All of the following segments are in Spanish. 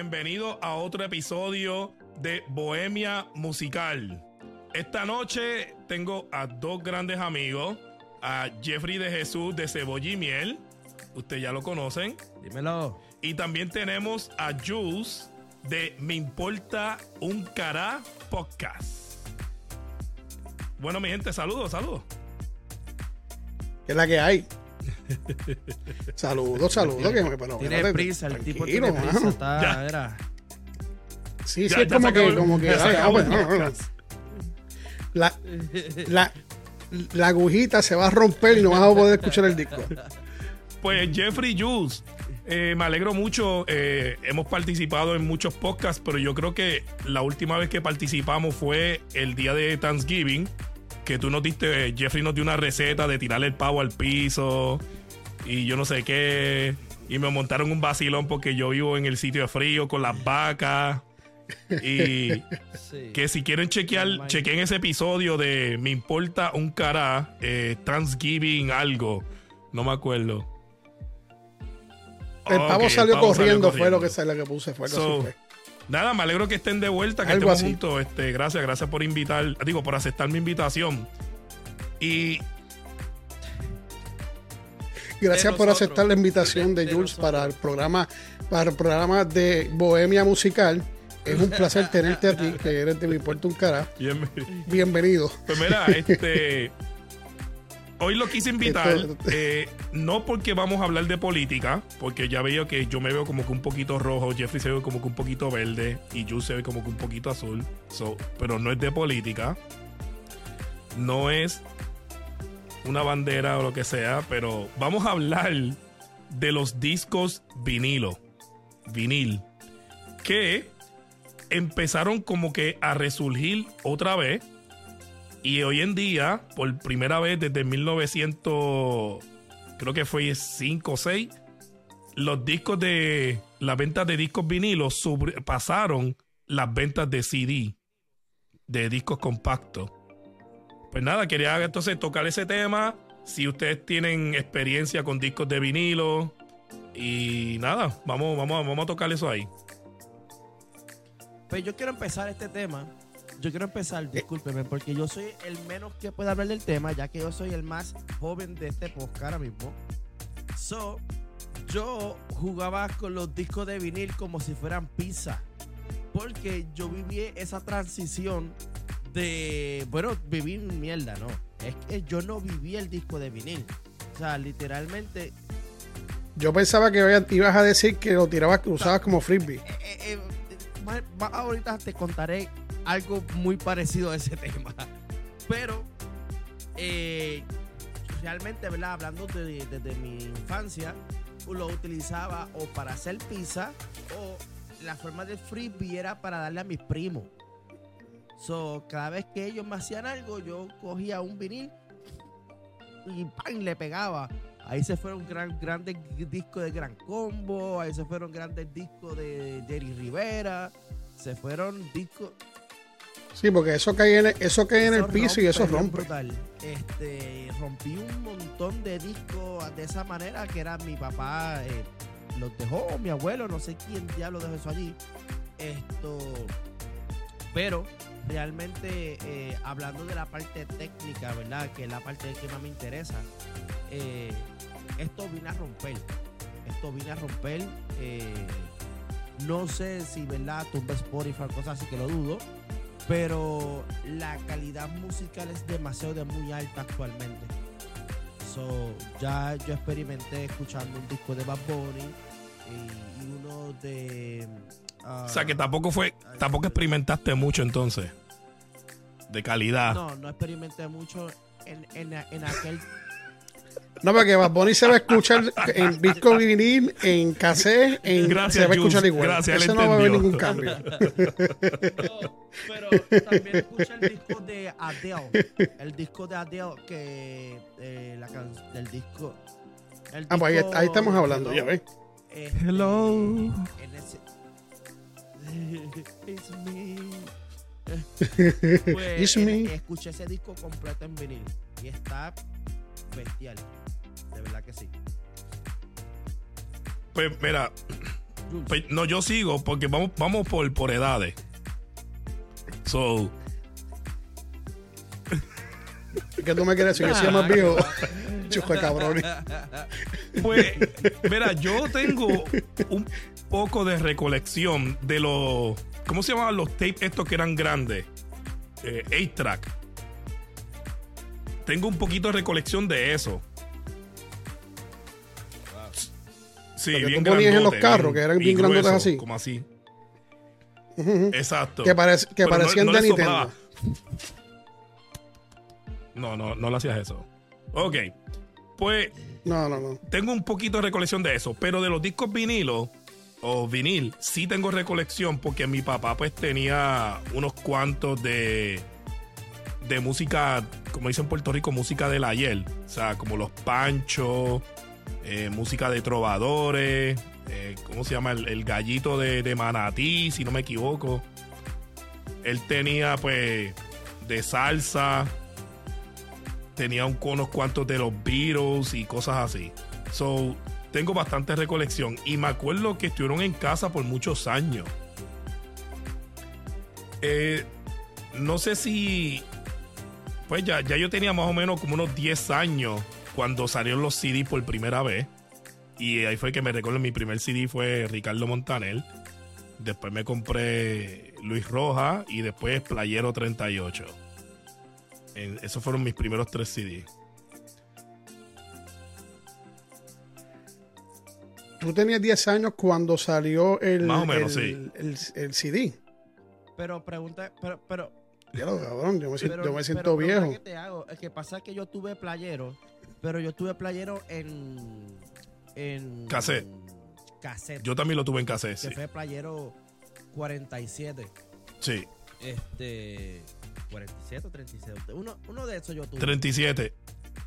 bienvenido a otro episodio de Bohemia Musical. Esta noche tengo a dos grandes amigos, a Jeffrey de Jesús de Cebolla y Miel, ustedes ya lo conocen, Dímelo. y también tenemos a Jules de Me Importa un Cará Podcast. Bueno, mi gente, saludos, saludos. ¿Qué es la que hay? saludos, saludos. Que, Tiene espérate, prisa, el tipo tiene prisa. mano. Está, Ya. era. Sí, Ya- sí, es ya como que, el- como que, ah, el bueno, no, no. podcast. La, la, la agujita se va a romper y no vas a poder escuchar el disco. Pues Jeffrey Jules, eh, me alegro mucho. eh, hemos participado en muchos podcasts, pero yo creo que la última vez que participamos fue el día de Thanksgiving, que tú nos diste, Jeffrey nos dio una receta de tirarle el pavo al piso y yo no sé qué. Y me montaron un vacilón porque yo vivo en el sitio de frío con las vacas. Y Sí. que si quieren chequear, Oh chequen ese episodio de Me importa un cara, eh, Thanksgiving algo. No me acuerdo. El pavo salió pavo corriendo, fue lo que, lo que puse. Fue So, fue. Nada, me alegro que estén de vuelta, que Algo estemos así. juntos. Este, gracias, gracias por invitar, digo, por aceptar mi invitación. Y Gracias por aceptar la invitación de, De Jules nosotros. para el programa para el programa de Bohemia Musical. Es un placer tenerte a ti, que eres de mi puerto un cara. bien- Bienvenido. pues mira, este. Hoy lo quise invitar, eh, no porque vamos a hablar de política, porque ya veo que yo me veo como que un poquito rojo, Jeffrey se ve como que un poquito verde y Jules se ve como que un poquito azul, So, pero no es de política, no es una bandera o lo que sea, pero vamos a hablar de los discos vinilo, vinil, que empezaron como que a resurgir otra vez y hoy en día, por primera vez desde 1900, creo que fue 5 o 6, los discos de las ventas de discos vinilos pasaron las ventas de CD, de discos compactos. Pues nada, quería entonces tocar ese tema. Si ustedes tienen experiencia con discos de vinilo y nada, vamos, vamos, vamos a tocar eso ahí. Pues yo quiero empezar este tema. Yo quiero Eh. empezar, discúlpeme, porque yo soy el menos que puede hablar del tema, ya que yo soy el más joven de este podcast ahora mismo. So, yo jugaba con los discos de vinil como si fueran pizza. Porque yo viví esa transición de. Bueno, viví mierda, no. Es que yo no viví el disco de vinil. O sea, literalmente Yo pensaba que iba- ibas a decir que lo tirabas, que usabas como frisbee. eh, eh, eh, ahorita te contaré algo muy parecido a ese tema. Pero realmente, ¿verdad? Hablando de- desde mi infancia, lo utilizaba o para hacer pizza o la forma de frisbee era para darle a mis primos. So, cada vez que ellos me hacían algo, yo cogía un vinil y ¡pam! le pegaba. Ahí se fueron gran, grandes discos de Gran Combo, ahí se fueron grandes discos de Jerry Rivera, se fueron discos... Sí, porque eso cae en el, eso cae en el piso y eso rompe. brutal. Este, rompí un montón de discos de esa manera que era mi papá, eh, los dejó, mi abuelo, no sé quién diablo dejó eso allí. Esto, pero realmente eh, hablando de la parte técnica, ¿verdad? Que es la parte que más me interesa, eh, esto vine a romper. Esto vine a romper. eh, no sé si, ¿verdad? Tumba Spotify, cosas así que lo dudo. Pero la calidad musical es demasiado de muy alta actualmente. So, ya yo experimenté escuchando un disco de Bad Bunny y, y uno de. ah, O sea que tampoco fue, tampoco experimentaste mucho entonces. De calidad. No, no experimenté mucho en, en, en aquel. No, porque Bad Bunny se va a escuchar en disco vinil, en cassette, en, Gracias, se va a escuchar Jules. igual. Gracias, Eso no va a haber entendió. ningún cambio. No, pero también escuché el disco de Adele. El disco de Adele que. eh, la can- del disco. el Ah, pues ahí, disco ahí estamos hablando, Hello, ya ves. Hello. En ese. It's me. Pues, escuché ese disco completo en vinil y está bestial. De verdad que sí. Pues mira. Pues, no, yo sigo porque vamos, vamos por, por edades. So, ¿Qué tú me quieres decir? Que soy más viejo. Chujo de cabrón. pues, mira, yo tengo un poco de recolección de los. ¿Cómo se llamaban los tapes estos que eran grandes? Eh, 8-track. Tengo un poquito de recolección de eso. Sí, Lo que bien ponías en los grandote, carros, que eran bien grandotes grueso, así. Como así. Exacto. Que, parec- que no- parecían no de le Nintendo. soplaba. No, no, no le hacías eso. Ok. Pues No, no, no. tengo un poquito de recolección de eso, pero de los discos vinilos o vinil, sí tengo recolección porque mi papá pues tenía unos cuantos de de música, como dicen en Puerto Rico, música del ayer, o sea, como los panchos, eh, música de trovadores, eh, ¿cómo se llama? El, gallito de, de manatí, si no me equivoco. Él tenía pues de salsa, tenía un, unos cuantos de los Beatles y cosas así. So, tengo bastante recolección. Y me acuerdo que estuvieron en casa por muchos años. Eh, no sé si. Pues ya, ya yo tenía más o menos como unos 10 años cuando salieron los CD por primera vez. Y ahí fue que me recuerdo mi primer CD fue Ricardo Montaner. Después me compré Luis Roja y después Playero 38. En- esos fueron mis primeros tres CDs. Tú tenías 10 años cuando salió el, Más o menos, el, el- el CD. Pero pregunta, pero, pero, Ya lo cabrón, yo me siento, pero, yo me pero siento pregunta viejo. que te hago, es que pasa que yo tuve playero, pero yo tuve playero en, en Cassette. cassette, Yo también lo tuve en que cassette, sí. fue playero 47. Sí, Este 47 o 37. Uno, uno de esos yo tuve. 37.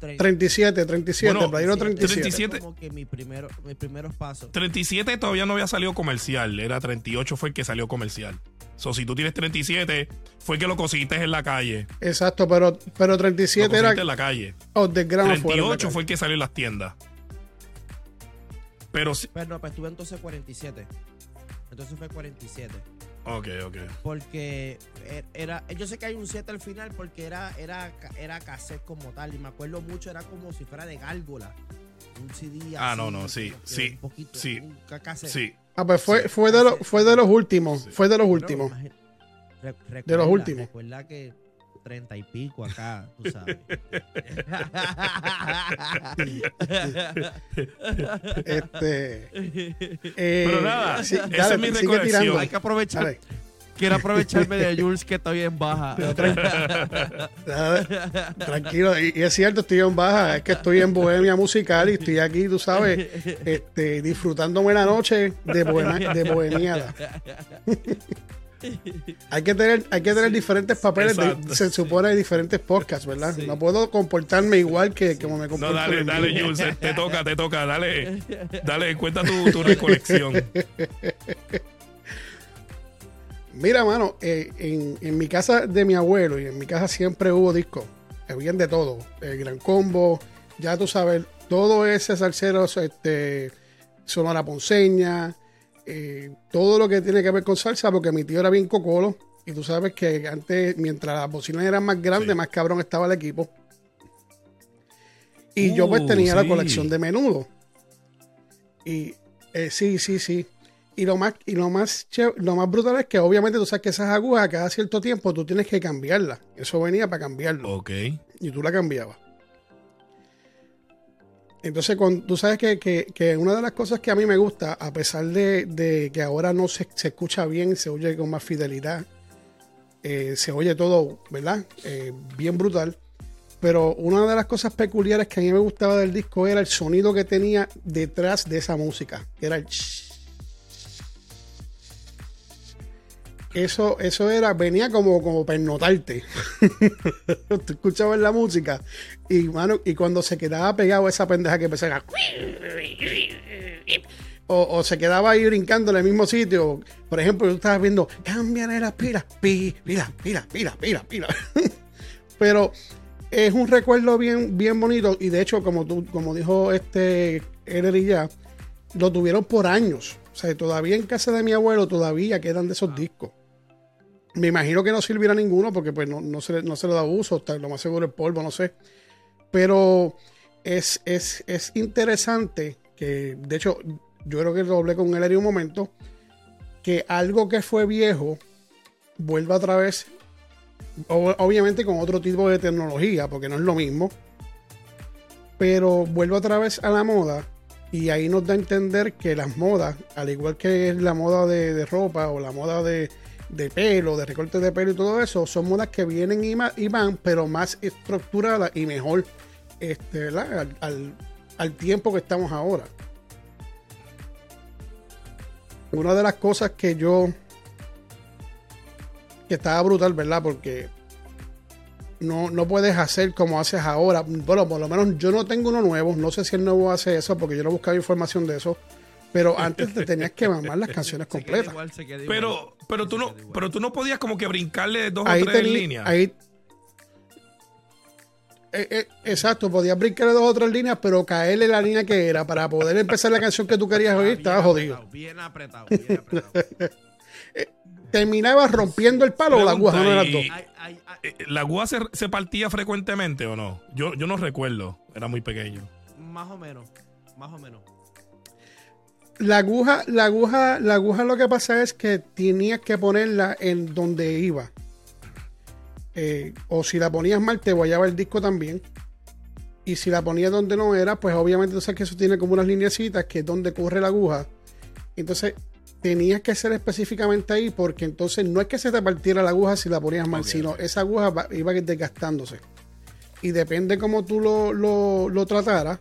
37, 37, Bueno, Playero 37. 37. Como que mi primero, mis primeros pasos. 37 todavía no había salido comercial. Era 38 fue el que salió comercial. So, si tú tienes 37, fue que lo conseguiste en la calle. Exacto, pero, pero Lo 37 era conseguiste en la calle. oh, del grano fuera. 38 fue el que salió en las tiendas. Pero sí. Pero no, pues tuve entonces 47. Entonces fue 47. Ok, ok. Porque er- era, yo sé que hay un 7 al final porque era, era, era cassette como tal. Y me acuerdo mucho, era como si fuera de gárgola. Un CD Ah, así, no, no, sí, sí, Un poquito, sí. un. Sí. Ah, pues fue, Sí. fue, de, los fue de los últimos. Sí. Fue de los últimos. De los últimos. Recuerda que 30 y pico acá, tú sabes. Este, eh, Pero nada, sí, esa dale, es mi sigue recolección. tirando. Hay que aprovechar. Dale. Quiero aprovecharme de Jules que está bien baja. Tranquilo, y, y es cierto, estoy en baja, es que estoy en bohemia musical y estoy aquí, tú sabes, este, disfrutándome la noche de, bohemia, de bohemiada. hay que tener, hay que tener diferentes papeles, de- se supone de diferentes podcasts, ¿verdad? Sí. No puedo comportarme igual que como me No, comporto. dale, en- dale, Jules. Te toca, te toca. Dale, dale, cuenta tu, tu recolección. Mira, mano, eh, en, en mi casa de mi abuelo y en mi casa siempre hubo discos. Habían de todo. El Gran Combo, ya tú sabes, todo ese salsero, este, Sonora Ponceña, eh, todo lo que tiene que ver con salsa, porque mi tío era bien cocolo. Y tú sabes que antes, mientras las bocinas eran más grandes, Sí. más cabrón estaba el equipo. Y yo pues Uh, tenía la colección de menudo. Y eh, sí, sí, sí. Y lo más, y lo más lo más brutal es que obviamente tú sabes que esas agujas cada cierto tiempo tú tienes que cambiarlas. Eso venía para cambiarlo. Ok. Y tú la cambiabas. Entonces, cuando, tú sabes que, que- que una de las cosas que a mí me gusta, a pesar de, de que ahora no se, se escucha bien, se oye con más fidelidad, eh, se oye todo, ¿verdad? Eh, bien brutal. Pero una de las cosas peculiares que a mí me gustaba del disco era el sonido que tenía detrás de esa música, que era el... Eso, eso era, venía como, como pernotarte. Tú escuchabas la música y, mano, y cuando se quedaba pegado esa pendeja que empezaba o, o se quedaba ahí brincando en el mismo sitio. Por ejemplo, tú estabas viendo, cámbiale las pilas, pi, pila, pila, pila, pila, pila. Pero es un recuerdo bien, bien bonito. Y de hecho, como tú, como dijo este Erer ya, lo tuvieron por años. O sea, todavía en casa de mi abuelo todavía quedan de esos discos. Me imagino que no servirá ninguno porque pues no, no, se, no se le da uso, está, lo más seguro es polvo, no sé. Pero es, es, es interesante que, de hecho, yo creo que lo hablé con él en un momento, que algo que fue viejo vuelva otra vez, obviamente con otro tipo de tecnología, porque no es lo mismo, pero vuelve otra vez a la moda y ahí nos da a entender que las modas, al igual que la moda de, de ropa o la moda de, de pelo, de recorte de pelo y todo eso, son modas que vienen y, van, pero más estructuradas y mejor este. Al, al- al tiempo que estamos ahora. Una de las cosas que yo que estaba brutal, ¿verdad? Porque no, no puedes hacer como haces ahora. Bueno, por lo menos yo no tengo uno nuevo. No sé si el nuevo hace eso, porque yo no buscaba información de eso. Pero antes te tenías que mamar las canciones Se queda completas. igual, se queda igual. Pero, pero tú no, pero tú no podías como que brincarle dos Ahí o tres en tení- línea. ahí- Eh, eh, exacto, podías brincar dos o tres líneas, pero caerle la línea que era para poder empezar la canción que tú querías oír, Estaba jodido. apretado, Bien apretado, bien apretado. Terminabas rompiendo el palo o la aguja, no y- dos. Ay, ay, ay, Eh, ¿La aguja se, se partía frecuentemente o no? Yo, yo no recuerdo. Era muy pequeño. más o menos, más o menos. La aguja, la aguja, la aguja lo que pasa es que tenías que ponerla en donde iba. Eh, o si la ponías mal, te guayaba el disco también. Y si la ponías donde no era, pues obviamente tú sabes que eso tiene como unas lineecitas que es donde corre la aguja. Entonces tenías que ser específicamente ahí porque entonces no es que se te partiera la aguja si la ponías mal, sino esa aguja iba desgastándose. Y depende cómo tú lo, lo, lo trataras,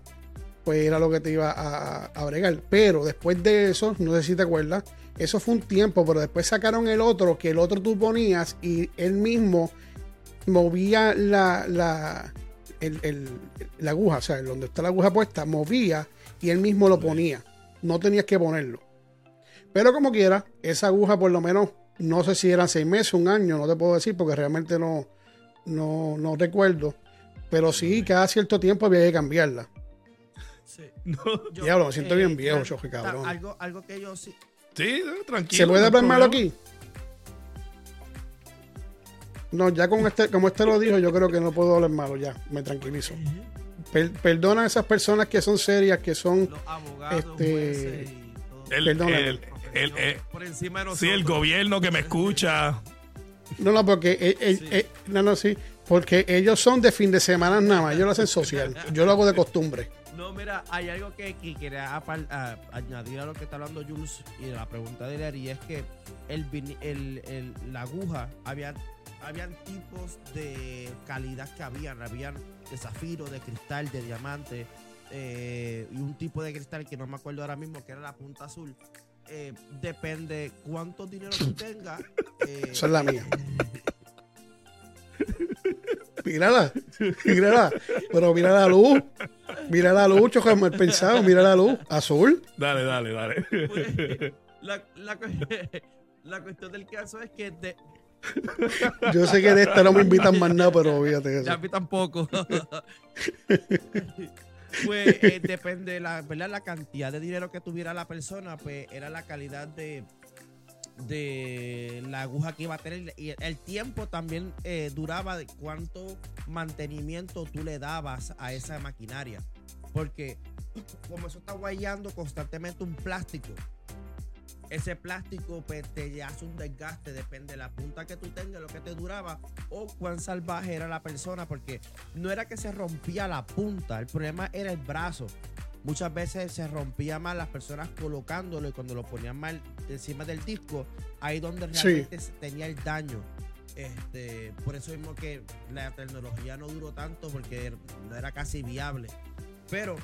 pues era lo que te iba a, a bregar. Pero después de eso, no sé si te acuerdas, eso fue un tiempo, pero después sacaron el otro, que el otro tú ponías y él mismo movía la, la, el- el- la aguja, o sea, donde está la aguja puesta, movía y él mismo lo ponía. No tenías que ponerlo. Pero como quiera, esa aguja por lo menos, no sé si eran seis meses, un año, no te puedo decir porque realmente no, no, no recuerdo. Pero sí, cada cierto tiempo había que cambiarla. Sí. No. Yo, Diablo, me siento bien eh, viejo, ta- cabrón. Algo, algo que yo sí. Sí, tranquilo. ¿Se puede hablar malo aquí? No, ya con este, como este lo dijo, yo creo que no puedo hablar malo, ya, me tranquilizo. Per- perdona a esas personas que son serias, que son Los abogados, Este, jueces y todo. El, Perdóname. el- el- el- por encima de nosotros. sí, el gobierno que me escucha. No, no, porque eh, eh, Sí. eh, no, no, sí, porque ellos son de fin de semana nada más, ellos lo hacen social, yo lo hago de costumbre. No, mira, hay algo que, que quería a- añadir a lo que está hablando Jules y la pregunta de Larry es que el, el, el- la aguja, había, habían tipos de calidad que habían, habían de zafiro, de cristal, de diamante eh, y un tipo de cristal que no me acuerdo ahora mismo que era la punta azul. Eh, depende cuánto dinero tú tengas. eh, Esa es la mía. Mírala, mírala, pero mira la luz, mira la luz, choca mal pensado, mira la luz, azul. Dale, dale, dale. pues, la, la cu- la cuestión del caso es que de, Yo sé que de esta no me invitan más nada, pero fíjate eso. Ya a mí tampoco. pues eh, depende de la, ¿verdad? la cantidad de dinero que tuviera la persona, pues era la calidad de, de la aguja que iba a tener. Y el tiempo también eh, duraba de cuánto mantenimiento tú le dabas a esa maquinaria. Porque como eso está guayando constantemente un plástico, ese plástico pues, te hace un desgaste, depende de la punta que tú tengas, lo que te duraba o cuán salvaje era la persona, porque no era que se rompía la punta, el problema era el brazo. Muchas veces se rompía mal las personas colocándolo y cuando lo ponían mal encima del disco, ahí donde realmente tenía el daño. Este, por eso mismo que la tecnología no duró tanto porque no era casi viable. Pero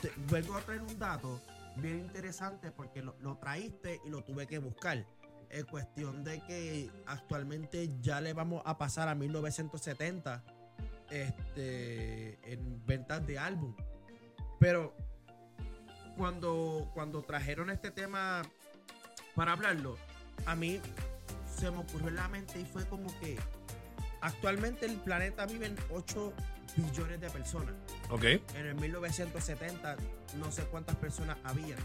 te- vengo a traer un dato bien interesante porque lo, lo traíste y lo tuve que buscar. Es cuestión de que actualmente ya le vamos a pasar a 1970 este, en ventas de álbum. Pero cuando, cuando trajeron este tema para hablarlo, a mí se me ocurrió en la mente y fue como que actualmente el planeta viven 8 billones de personas. ok. En el 1970 no sé cuántas personas había.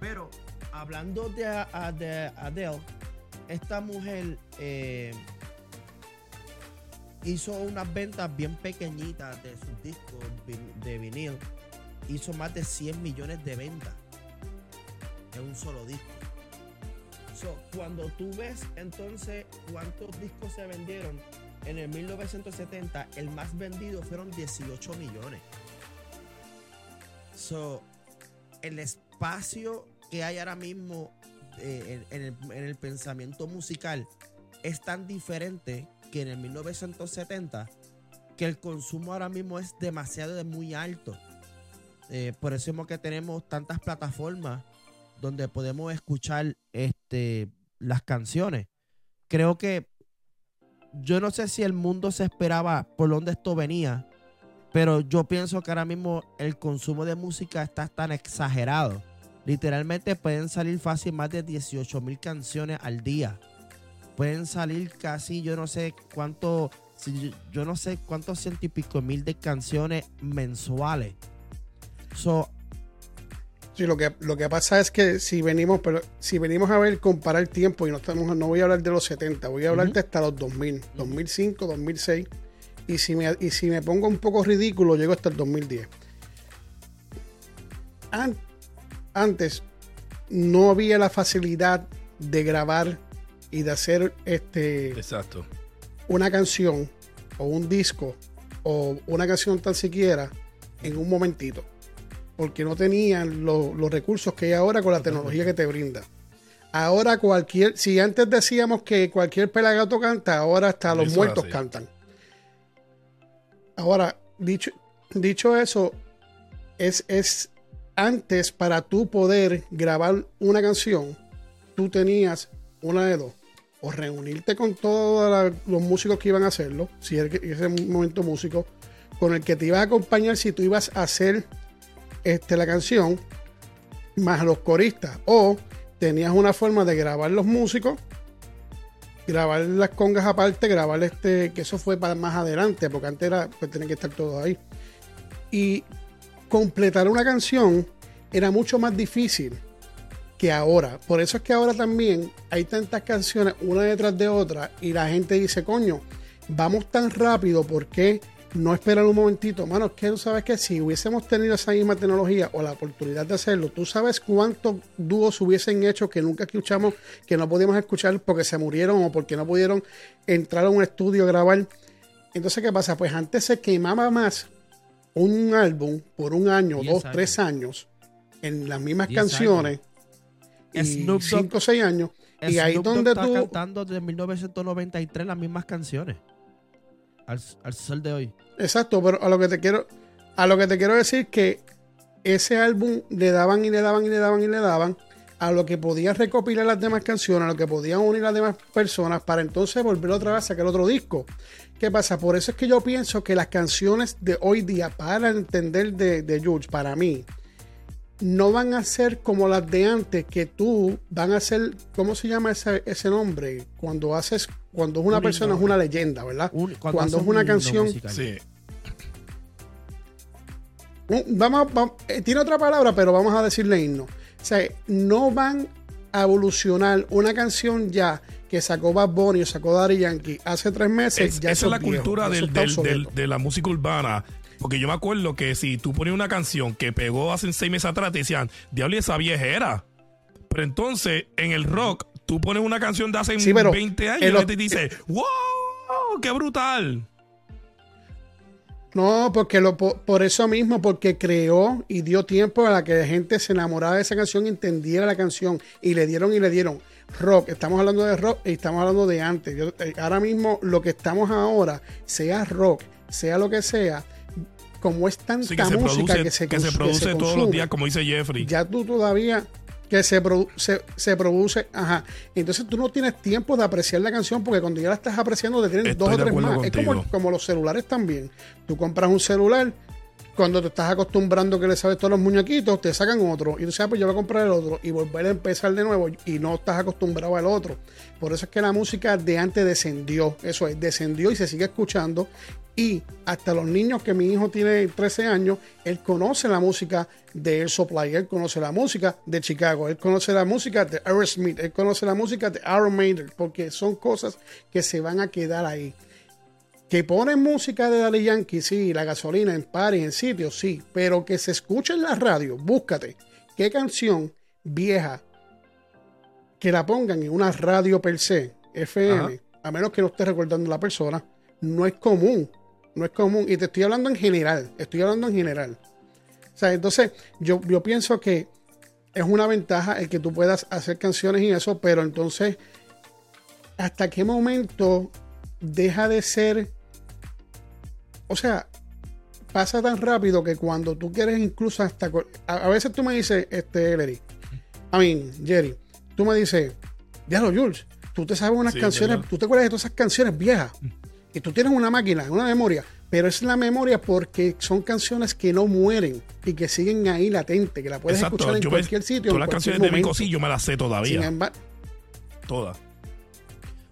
Pero hablando de, Adele, esta mujer eh, hizo unas ventas bien pequeñitas de sus discos de vinil. Hizo más de 100 millones de ventas en un solo disco. So, cuando tú ves entonces cuántos discos se vendieron en el 1970, el más vendido fueron 18 millones. So, el espacio que hay ahora mismo eh, en, el, en el pensamiento musical es tan diferente que en el 1970 que el consumo ahora mismo es demasiado de muy alto. Eh, por eso mismo que tenemos tantas plataformas donde podemos escuchar este, las canciones. Creo que yo no sé si el mundo se esperaba por dónde esto venía, pero yo pienso que ahora mismo el consumo de música está tan exagerado. Literalmente pueden salir fácil más de 18 mil canciones al día. Pueden salir casi, yo no sé cuánto, yo no sé cuántos ciento y pico mil de canciones mensuales. So, Sí, lo que, lo que pasa es que si venimos, pero si venimos a ver, comparar el tiempo, y no, estamos, no voy a hablar de los 70, voy a hablar de hasta los 2000, 2005, 2006, y si, me, y si me pongo un poco ridículo, llego hasta el 2010. An- antes no había la facilidad de grabar y de hacer este Exacto. una canción o un disco o una canción tan siquiera en un momentito. Porque no tenían lo- los recursos que hay ahora con la tecnología que te brinda. Ahora cualquier, si antes decíamos que cualquier pelagato canta, ahora hasta los Eso es muertos cantan. Ahora, dicho, dicho eso, es, es antes para tú poder grabar una canción, tú tenías una de dos. O reunirte con todos los músicos que iban a hacerlo, si que- ese momento músico, con el que te iba a acompañar si tú ibas a hacer este, la canción, más los coristas. O tenías una forma de grabar los músicos, grabar las congas aparte, grabar este, que eso fue para más adelante, porque antes era, pues tenían que estar todos ahí. Y completar una canción era mucho más difícil que ahora. Por eso es que ahora también hay tantas canciones una detrás de otra y la gente dice, coño, vamos tan rápido, ¿por qué no esperar un momentito? Mano, es que tú sabes que si hubiésemos tenido esa misma tecnología o la oportunidad de hacerlo, tú sabes cuántos dúos hubiesen hecho que nunca escuchamos, que no podíamos escuchar porque se murieron o porque no pudieron entrar a un estudio a grabar. Entonces, ¿qué pasa? Pues antes se quemaba más un álbum por un año, Diez dos, años. tres años en las mismas Diez canciones y Snoop cinco o seis años. Y ahí Snoop donde está tú. cantando desde 1993 las mismas canciones. Al, al sol de hoy. Exacto, pero a lo que te quiero, a lo que te quiero decir que ese álbum le daban y le daban y le daban y le daban a lo que podían recopilar las demás canciones, a lo que podían unir las demás personas para entonces volver otra vez a sacar otro disco. ¿Qué pasa? Por eso es que yo pienso que las canciones de hoy día, para entender de, de George, para mí, no van a ser como las de antes, que tú van a ser, ¿cómo se llama ese, ese nombre? Cuando haces, cuando es una Un persona es una leyenda, ¿verdad? Un- cuando es una un canción. Sí. Vamos, a- va- eh, tiene otra palabra, pero vamos a decirle himno. O sea, no van a evolucionar una canción ya que sacó Bad Bunny o sacó Daddy Yankee hace tres meses. Es- ya esa es la viejo, cultura del- de la música urbana. Porque yo me acuerdo que si tú ponías una canción que pegó hace seis meses atrás, te decían, diablo, esa viejera. Pero entonces, en el rock, tú pones una canción de hace Sí, pero 20 años en y gente dice, ¡Wow! ¡Qué brutal! No, porque lo, por, por eso mismo, porque creó y dio tiempo a la que la gente se enamorara de esa canción entendiera la canción. Y le dieron y le dieron rock. Estamos hablando de rock y estamos hablando de antes. Yo- eh, ahora mismo lo que estamos ahora, sea rock, sea lo que sea, como es tanta Sí, que música produce, que se, que se cons- que produce se todos los días, como dice Jeffrey. ya tú todavía que se, produ- se, se produce, ajá. Entonces tú no tienes tiempo de apreciar la canción porque cuando ya la estás apreciando te tienen Estoy dos o tres más. Es como, contigo. como los celulares también. Tú compras un celular cuando te estás acostumbrando que le sabes todos los muñequitos, te sacan otro. Y tú sabes, pues yo voy a comprar el otro y volver a empezar de nuevo y no estás acostumbrado al otro. Por eso es que la música de antes descendió. Eso es, descendió y se sigue escuchando. Y hasta los niños que mi hijo tiene 13 años, él conoce la música de Air Supply, él conoce la música de Chicago, él conoce la música de Aerosmith, él conoce la música de Iron Maiden, porque son cosas que se van a quedar ahí. Que ponen música de Daddy Yankee, sí, la gasolina en pares, en sitios, sí, pero que se escuche en la radio, búscate qué canción vieja que la pongan en una radio per se, FM, a menos que no esté recordando la persona, no es común, no es común. Y te estoy hablando en general, estoy hablando en general. O sea, entonces yo, yo pienso que es una ventaja el que tú puedas hacer canciones y eso, pero entonces, ¿hasta qué momento deja de ser o sea, pasa tan rápido que cuando tú quieres incluso hasta... A, veces tú me dices, este, Larry, I mean, Jerry, tú me dices, diablo, Jules, tú te sabes unas canciones, tú te acuerdas de todas esas canciones viejas y tú tienes una máquina, una memoria, pero es la memoria porque son canciones que no mueren y que siguen ahí latente, que la puedes escuchar en cualquier sitio. Todas las canciones de Vico sí, yo me las sé todavía. Todas.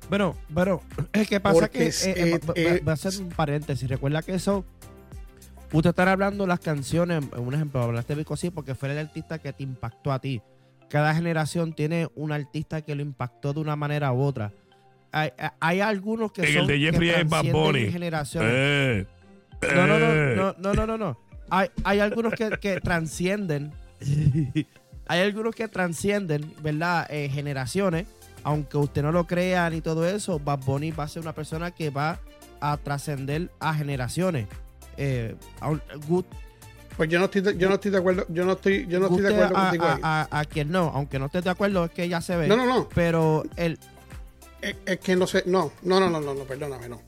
Bueno, pero es que pasa que eh, eh, eh, va, a ser un paréntesis. Recuerda que eso, usted estará hablando las canciones, un ejemplo, hablaste de Vico sí porque fue el artista que te impactó a ti. Cada generación tiene un artista que lo impactó de una manera u otra. Hay, algunos que en son el de Jeffrey es Bad Bunny. Generaciones. no, no, no, no, no, no, no. Hay, hay algunos que, que trascienden. hay algunos que trascienden, ¿verdad? generaciones aunque usted no lo crea ni todo eso, Bad Bunny va a ser una persona que va a trascender a generaciones. Eh, pues yo no estoy, yo no estoy de acuerdo, yo no estoy, yo no estoy de acuerdo a, contigo. A, quien no, aunque no estés de acuerdo, es que ya se ve. No, no, no. Pero el es, que no sé, no, no, no, no, no, no perdóname, no,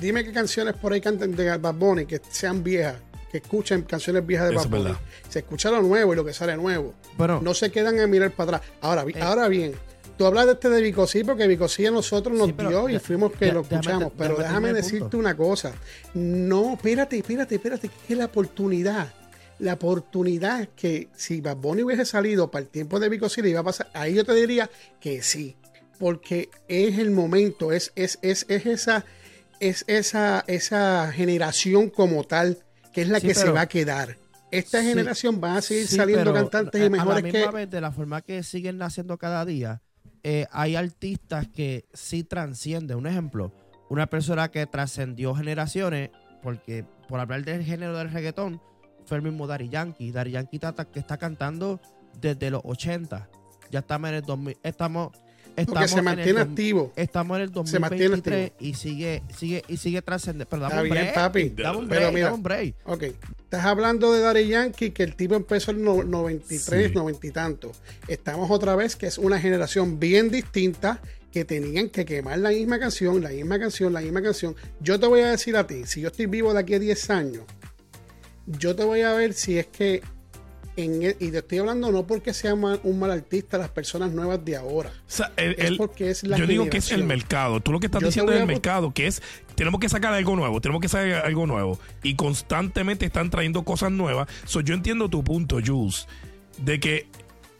Dime qué canciones por ahí canten de Bad Bunny que sean viejas, que escuchen canciones viejas de Bad Bunny. Se escucha lo nuevo y lo que sale nuevo. Pero, no se quedan a mirar para atrás. Ahora, eh, ahora bien, Tú hablas de este de Vicosí porque Vicosí a nosotros nos dio y fuimos que lo escuchamos. pero déjame decirte una cosa. No, espérate, espérate, espérate, que es la oportunidad. La oportunidad que si Bad Bunny hubiese salido para el tiempo de Vicosí le iba a pasar, ahí yo te diría que sí. Porque es el momento, es, es, es, es esa, es esa, esa generación como tal que es la que se va a quedar esta generación va a seguir saliendo cantantes y mejores a la de la forma que siguen naciendo cada día, eh, hay artistas que sí trascienden. Un ejemplo, una persona que trascendió generaciones, porque por hablar del género del reggaetón, fue el mismo Dari Yankee. Dari Yankee está, que está cantando desde los 80. Ya estamos en el 2000. Estamos, estamos se mantiene activo. Estamos en el 2023 y sigue, sigue, y sigue trascendiendo. Pero dame un break. papi. Dame un break, dame un break. Ok. Estás hablando de Daddy Yankee, que el tipo empezó en 93, 90 y tanto. Estamos otra vez, que es una generación bien distinta, que tenían que quemar la misma canción, la misma canción, la misma canción. Yo te voy a decir a ti, si yo estoy vivo de aquí a 10 años, yo te voy a ver si es que e, y te estoy hablando no porque sea un mal artista las personas nuevas de ahora. es porque es la Yo digo que es el mercado. Tú lo que estás diciendo es el mercado, que es tenemos que sacar algo nuevo, tenemos que sacar algo nuevo. Y constantemente están trayendo cosas nuevas. So, yo entiendo tu punto, Jules, de que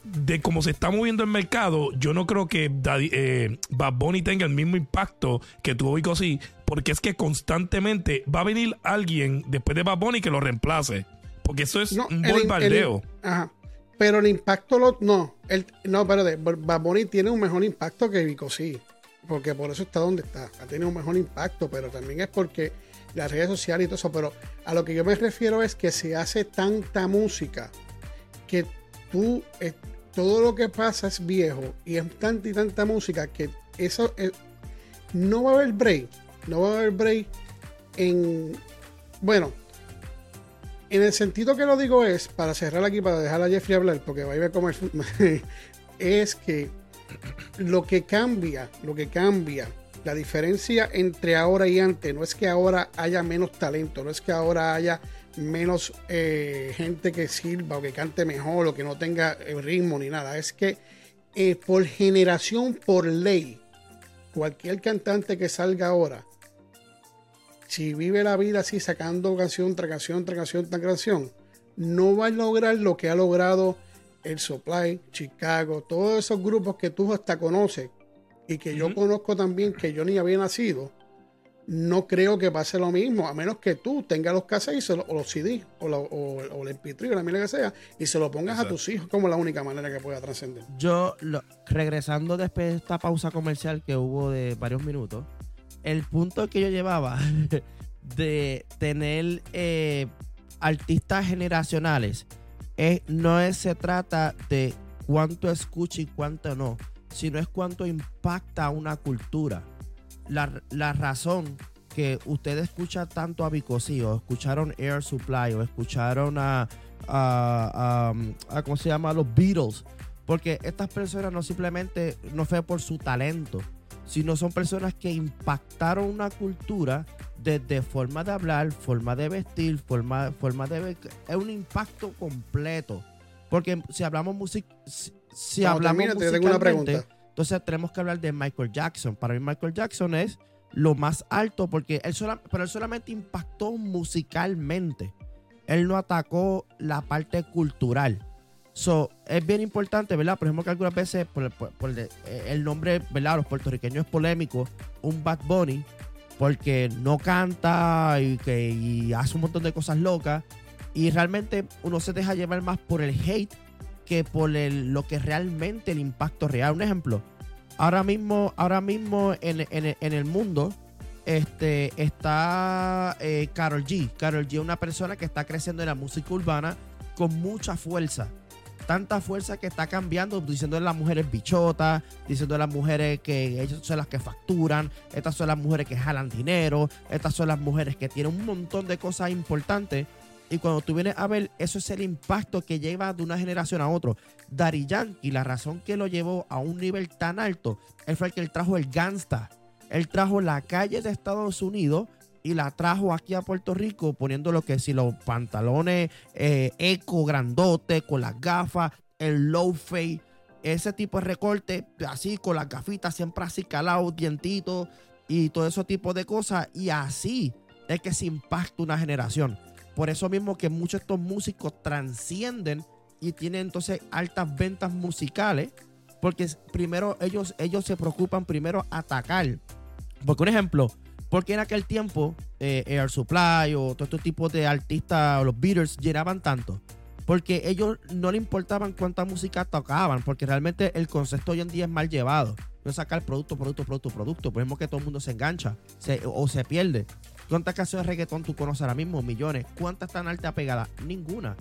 de cómo se está moviendo el mercado, yo no creo que eh, Bad Bunny tenga el mismo impacto que tuvo Vico sí, porque es que constantemente va a venir alguien después de Bad Bunny que lo reemplace. Porque eso es un bombardeo. ajá. Pero el impacto lo, no. El, no, espérate. Bad Bunny tiene un mejor impacto que Vico, sí. Porque por eso está donde está. Ha tenido un mejor impacto, pero también es porque las redes sociales y todo eso. Pero a lo que yo me refiero es que se hace tanta música que tú, eh, todo lo que pasa es viejo y es tanta y tanta música que eso eh, no va a haber break. No va a haber break en. Bueno, en el sentido que lo digo es, para cerrar aquí, para dejar a Jeffrey hablar, porque va a ir a comer, es que lo que cambia, lo que cambia, la diferencia entre ahora y antes, no es que ahora haya menos talento, no es que ahora haya menos eh, gente que sirva o que cante mejor o que no tenga el ritmo ni nada, es que eh, por generación, por ley, cualquier cantante que salga ahora si vive la vida así sacando canción tras canción tras canción tras canción, no va a lograr lo que ha logrado el Supply, Chicago, todos esos grupos que tú hasta conoces y que yo conozco también que yo ni había nacido. No creo que pase lo mismo, a menos que tú tengas los cassettes o los CD o, la, o, o el MP3 o la mierda que sea y se lo pongas a tus hijos como la única manera que pueda trascender. Yo, lo- regresando después de esta pausa comercial que hubo de varios minutos, el punto que yo llevaba de tener eh, artistas generacionales es, no es, se trata de cuánto escucha y cuánto no, sino es cuánto impacta una cultura. La, la razón que usted escucha tanto a Bicosí o escucharon Air Supply o escucharon a, a, a- ¿cómo se llama? A los Beatles. Porque estas personas no simplemente no fue por su talento, sino son personas que impactaron una cultura desde forma de hablar, forma de vestir, forma, forma de. Es un impacto completo. Porque si hablamos música, si, hablamos termine, te tengo una musicalmente, pregunta. entonces tenemos que hablar de Michael Jackson. Para mí Michael Jackson es lo más alto porque él, sola- pero él solamente impactó musicalmente. Él no atacó la parte cultural. So, es bien importante, ¿verdad? Por ejemplo, que algunas veces eh, el nombre, ¿verdad? Los puertorriqueños es polémico, un Bad Bunny, porque no canta y, que, hace un montón de cosas locas. Y realmente uno se deja llevar más por el hate que por el- lo que realmente el impacto real. Un ejemplo, ahora mismo, ahora mismo en, en- el mundo este, está eh, Carol G. Carol G es una persona que está creciendo en la música urbana con mucha fuerza. Tanta fuerza que está cambiando, diciendo a las mujeres bichotas, diciendo las mujeres que ellas son las que facturan, estas son las mujeres que jalan dinero, estas son las mujeres que tienen un montón de cosas importantes. Y cuando tú vienes a ver, eso es el impacto que lleva de una generación a otro. Daddy Yankee, la razón que lo llevó a un nivel tan alto, él fue el que él trajo el gangsta. Él trajo la calle de Estados Unidos y la trajo aquí a Puerto Rico poniendo lo que si los pantalones eh, eco grandote con las gafas, el low fade, ese tipo de recorte así con las gafitas siempre así calados, dientitos y todo ese tipo de cosas y así es que se impacta una generación. Por eso mismo que muchos de estos músicos transcienden y tienen entonces altas ventas musicales porque primero ellos, ellos se preocupan primero atacar. Porque un ejemplo, porque en aquel tiempo eh, Air Supply o todo este tipo de artistas, o los Beatles, llenaban tanto? Porque ellos no le importaban cuánta música tocaban, porque realmente el concepto hoy en día es mal llevado. No sacar producto, producto, producto, producto. Por ejemplo, que todo el mundo se engancha se- o se pierde. ¿Cuántas canciones de reggaetón tú conoces ahora mismo? Millones. ¿Cuántas están alta pegadas? Ninguna.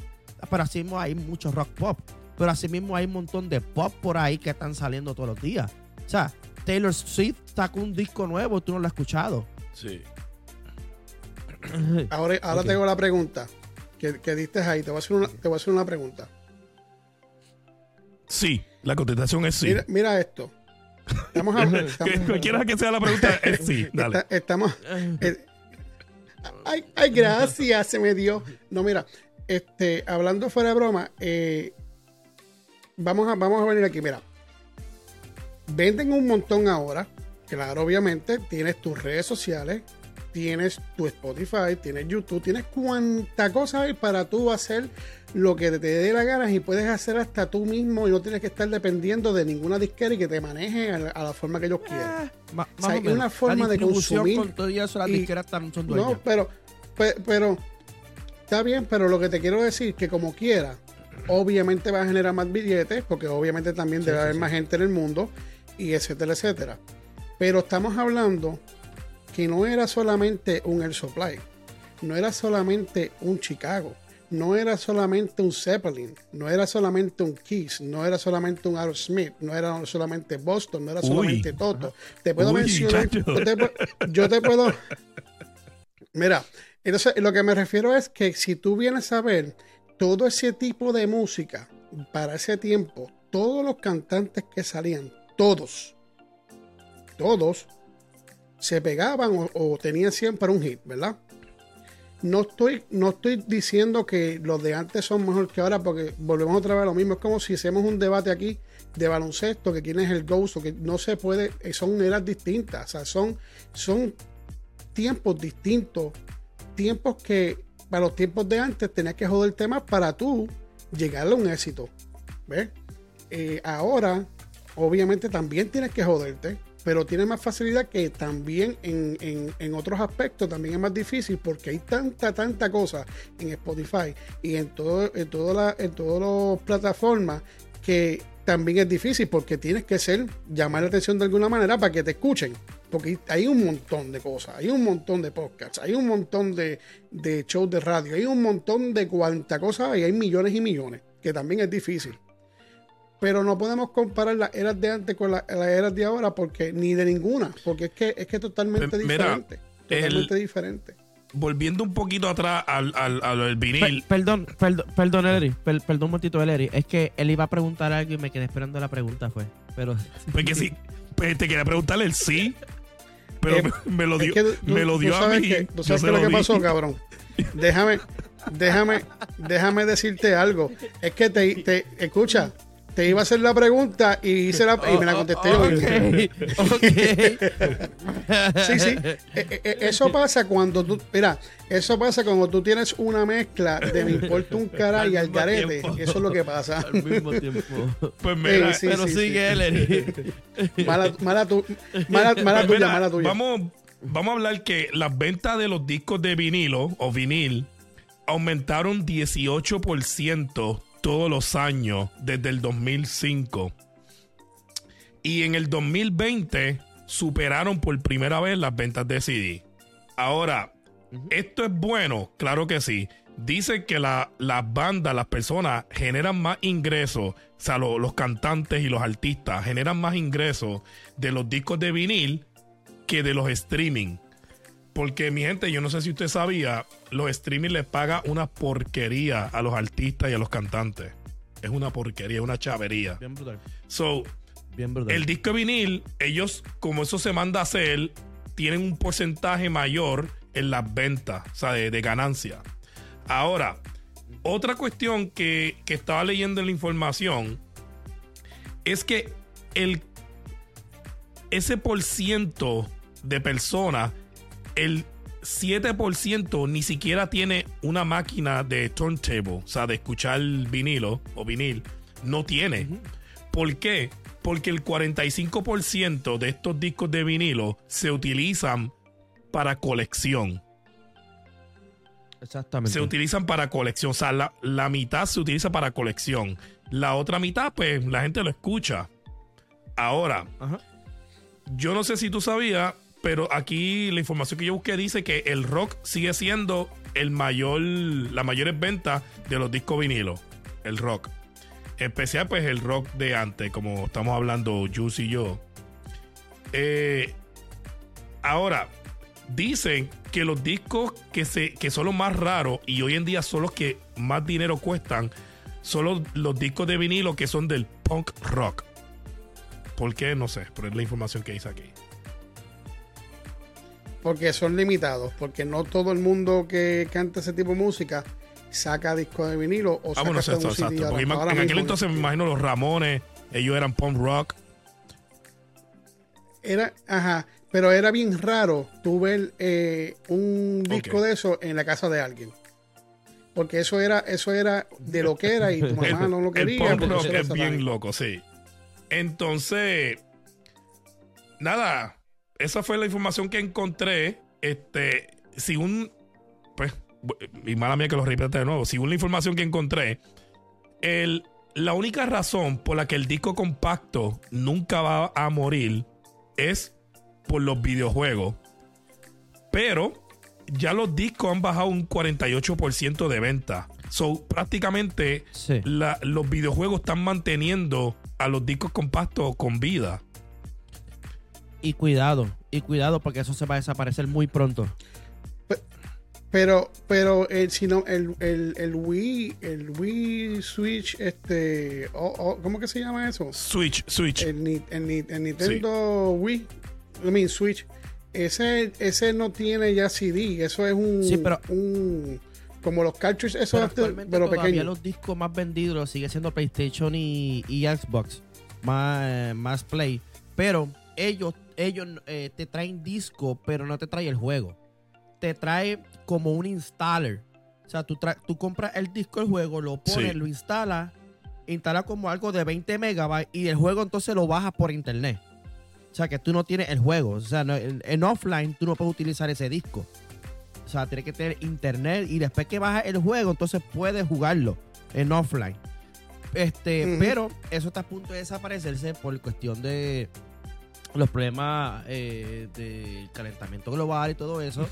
Pero así mismo hay mucho rock pop. Pero así mismo hay un montón de pop por ahí que están saliendo todos los días. O sea, Taylor Swift sacó un disco nuevo, tú no lo has escuchado. Sí. Ahora, ahora tengo la pregunta que, que diste ahí. Te voy, a hacer una, te voy a hacer una pregunta. Sí, la contestación es sí. Mira, mira esto. Estamos hablando. Cualquiera que sea la pregunta es sí. Dale. Está- estamos. eh, ay, ay, gracias, se me dio. No, mira, este, hablando fuera de broma, eh, vamos, a, vamos a venir aquí. Mira, venden un montón ahora. Claro, obviamente, tienes tus redes sociales, tienes tu Spotify, tienes YouTube, tienes cuanta cosa hay para tú hacer lo que te dé la gana y puedes hacer hasta tú mismo y no tienes que estar dependiendo de ninguna disquera y que te maneje a la, a la forma que ellos quieran. Ah, ma- O sea, más o hay menos. una forma La de consumir Con todo eso, las y- disqueras también son dueñas. No, pero, pe- pero, está bien, pero lo que te quiero decir que como quiera, obviamente va a generar más billetes, porque obviamente también Sí, debe sí, haber sí. más gente en el mundo, y etcétera, etcétera. Pero estamos hablando que no era solamente un Air Supply, no era solamente un Chicago, no era solamente un Zeppelin, no era solamente un Kiss, no era solamente un Aerosmith, no era solamente Boston, no era Uy. solamente Toto. Te puedo Uy, mencionar, yo te, yo te puedo, Mira, entonces lo que me refiero es que si tú vienes a ver todo ese tipo de música para ese tiempo, todos los cantantes que salían, todos, todos se pegaban o, tenían siempre un hit, ¿verdad? No estoy, no estoy diciendo que los de antes son mejor que ahora, porque volvemos otra vez a lo mismo. Es como si hacemos un debate aquí de baloncesto, que quién es el ghost, o que no se puede, eh, son eras distintas, o sea, son, son tiempos distintos, tiempos que para los tiempos de antes tenías que joder temas para tú llegar a un éxito. ¿Ves? Eh, ahora, obviamente, también tienes que joderte, pero tiene más facilidad que también en, en, otros aspectos también es más difícil porque hay tanta, tanta cosa en Spotify y en todo, en todas las en todas las plataformas que también es difícil porque tienes que ser, llamar la atención de alguna manera para que te escuchen. Porque hay un montón de cosas, hay un montón de podcasts, hay un montón de, de shows de radio, hay un montón de cuanta cosa y hay millones y millones, que también es difícil. Pero no podemos comparar las eras de antes con las, eras de ahora, porque ni de ninguna, porque es que es que totalmente diferente. totalmente diferente volviendo un poquito atrás al, al, al vinil. perdón, perdón, perdón, Eleri. perdón un momentito, Eleri. Es que él iba a preguntar algo y me quedé esperando la pregunta, fue. Pero. Porque sí, pues te quería preguntarle el sí. Pero eh, me, lo dio, me lo dio a mí. ¿Tú sabes qué lo que pasó, cabrón? Déjame, déjame, déjame decirte algo. Es que te, te escucha, te iba a hacer la pregunta y hice la y me la contesté yo. sí, sí. E, e, e, eso pasa cuando tú, mira, eso pasa cuando tú tienes una mezcla de me importa un cara y al garete. Eso es lo que pasa. Al mismo tiempo. Pues mira, pero sigue él. Mala, mala, tu, mala, mala pues tuya, mala tuya. Vamos, vamos a hablar que las ventas de los discos de vinilo o vinil aumentaron 18% todos los años desde el 2005. Y en el 2020 superaron por primera vez las ventas de CD. Ahora, ¿esto es bueno? Claro que sí. Dicen que las bandas, las personas generan más ingresos, o sea, los cantantes y los artistas generan más ingresos de los discos de vinil que de los streaming. Porque mi gente, yo no sé si usted sabía, los streaming les paga una porquería a los artistas y a los cantantes. Es una porquería, una chavería. Bien brutal. So, Bien brutal. el disco vinil, ellos, como eso se manda a hacer, tienen un porcentaje mayor en las ventas, o sea, de, ganancia. Ahora, otra cuestión que, que estaba leyendo en la información es que el, ese por ciento de personas el 7% ni siquiera tiene una máquina de turntable, o sea, de escuchar vinilo o vinil. No tiene. ¿Por qué? Porque el 45% de estos discos de vinilo se utilizan para colección. Exactamente. Se utilizan para colección. O sea, la, la, mitad se utiliza para colección. La otra mitad, pues, la gente lo escucha. Ahora, yo no sé si tú sabías, pero aquí la información que yo busqué dice que el rock sigue siendo el mayor, la mayores ventas de los discos vinilos. El rock. Especial, pues el rock de antes, como estamos hablando Juice y yo. Eh, ahora, dicen que los discos que, se, que son los más raros y hoy en día son los que más dinero cuestan son los, los discos de vinilo que son del punk rock. ¿Por qué? No sé, pero es la información que dice aquí porque son limitados, porque no todo el mundo que canta ese tipo de música saca disco de vinilo o saca un CD en aquel entonces me imagino los Ramones, ellos eran punk rock. Era, ajá, pero era bien raro tú ver eh, un disco de eso en la casa de alguien. Porque eso era, eso era de lo que era y tu mamá no lo quería. El punk rock es bien loco, sí. Entonces, nada, esa fue la información que encontré. Este, según, pues, y mala mía que lo repita de nuevo, según la información que encontré, el, la única razón por la que el disco compacto nunca va a morir es por los videojuegos. Pero ya los discos han bajado un 48% de venta. So, prácticamente los videojuegos están manteniendo a los discos compactos con vida. Y cuidado, y cuidado porque eso se va a desaparecer muy pronto. Pero, pero el, si no, el, el, Wii, el Wii Switch, este, ¿cómo que se llama eso? Switch, Switch. El, Nintendo Wii, I mean Switch, ese, ese no tiene ya CD, eso es un, sí, pero, un como los cartridges, eso pero, pero pequeño. los discos más vendidos sigue siendo PlayStation y, y Xbox, más, eh, más Play, pero ellos ellos eh, te traen disco, pero no te trae el juego. te trae como un installer. O sea, tú, tra- tú compras el disco del juego, lo pones, Sí. lo instalas, instala como algo de 20 megabytes y el juego entonces lo bajas por internet. O sea, que tú no tienes el juego. O sea, no- en, en offline tú no puedes utilizar ese disco. O sea, tienes que tener internet y después que bajas el juego, entonces puedes jugarlo en offline. Este, pero eso está a punto de desaparecerse por cuestión de los problemas eh, del calentamiento global y todo eso.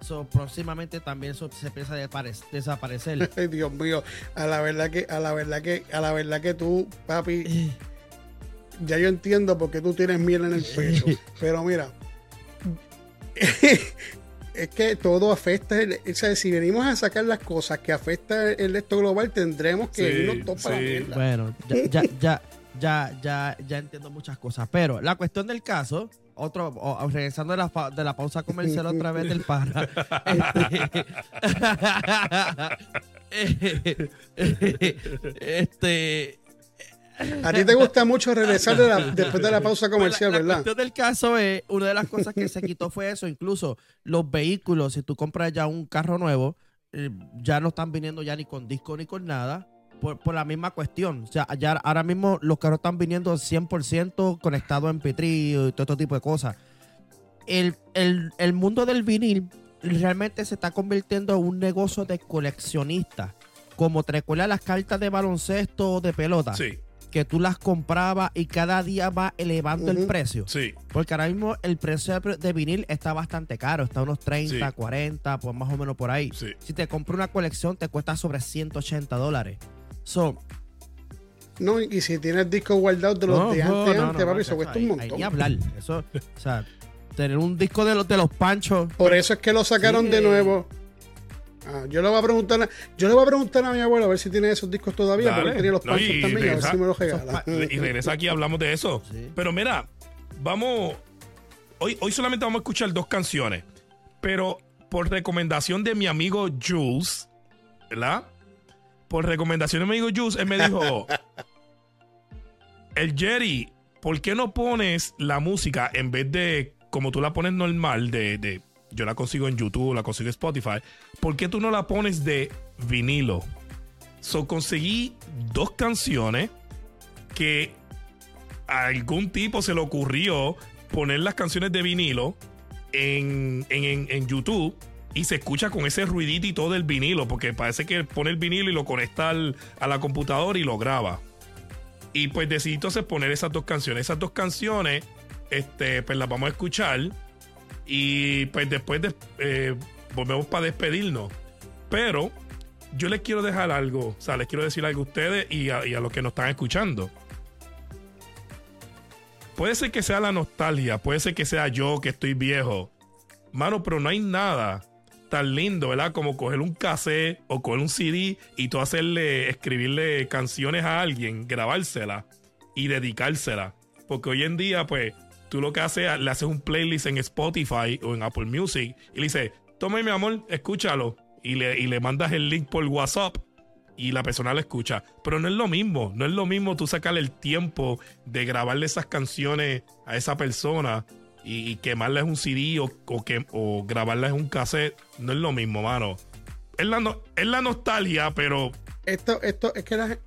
So, próximamente también eso se piensa de pare- desaparecer. Ay, Dios mío, a la verdad que, a la verdad que, a la verdad que tú, papi, ya yo entiendo por qué tú tienes miel en el pecho. Pero mira, es que todo afecta, el- o sea, si venimos a sacar las cosas que afecta el esto global, tendremos que Sí, irnos todos para la mierda. Bueno, ya, ya, ya, ya, ya, ya entiendo muchas cosas. Pero la cuestión del caso, otro, regresando de la, de la pausa comercial otra vez del para. Este, este, A ti te gusta mucho regresar de la- después de la pausa Pues comercial, la, la ¿verdad? cuestión del caso es, una de las cosas que se quitó fue eso, incluso los vehículos, si tú compras ya un carro nuevo, eh, ya no están viniendo ya ni con disco ni con nada, por, por la misma cuestión. O sea, ya ahora mismo los carros están viniendo 100% conectados en Petri y todo este tipo de cosas. El, el- el mundo del vinil realmente se está convirtiendo en un negocio de coleccionista. Como te recuerdas las cartas de baloncesto o de pelota Sí, que tú las comprabas y cada día va elevando el precio. sí. Porque ahora mismo el precio de, de vinil está bastante caro, está a unos 30, Sí. 40, pues más o menos por ahí. Sí. Si te compras una colección te cuesta sobre 180 dólares. So, No, y si tienes discos guardados de los no, de no, antes, no, antes, no, papi, eso no, cuesta un ahí montón. Ni hablar. Eso, o sea, tener un disco de los, de los panchos. Por eso es que lo sacaron Sí. de nuevo. Ah, yo le voy a preguntar, a- yo le voy a preguntar a mi abuelo a ver si tiene esos discos todavía, Dale. porque él tenía los No, panchos y también, y a ver regresa- si me los regala. Y regresa aquí y hablamos de eso. Sí. Pero mira, vamos. Hoy, hoy solamente vamos a escuchar dos canciones. Pero por recomendación de mi amigo Jules, ¿verdad? Por recomendación de mi amigo Jules, él me dijo: El Jerry, ¿por qué no pones la música en vez de como tú la pones normal? De, de- yo la consigo en YouTube, la consigo en Spotify. ¿Por qué tú no la pones de vinilo? So conseguí dos canciones que a algún tipo se le ocurrió poner las canciones de vinilo en, en- en- en YouTube y se escucha con ese ruidito y todo del vinilo, porque parece que pone el vinilo y lo conecta al- a la computadora y lo graba. Y pues decidí entonces poner esas dos canciones. Esas dos canciones, este, pues las vamos a escuchar. Y pues después de- eh, volvemos para despedirnos. Pero yo les quiero dejar algo. O sea, les quiero decir algo a ustedes y a, a los que nos están escuchando. Puede ser que sea la nostalgia, puede ser que sea yo que estoy viejo. Mano, pero no hay nada tan lindo, ¿verdad? Como coger un cassette o coger un CD y tú hacerle, escribirle canciones a alguien, grabársela y dedicársela. Porque hoy en día, pues, tú lo que haces, le haces un playlist en Spotify o en Apple Music y le dices, toma mi amor, escúchalo. Y le, y le mandas el link por WhatsApp y la persona lo escucha. Pero no es lo mismo, no es lo mismo tú sacarle el tiempo de grabarle esas canciones a esa persona y, y quemarla en un CD o, o, que, o grabarla en un cassette. No es lo mismo, mano. Es la, no- es la nostalgia, pero Esto, esto, es que la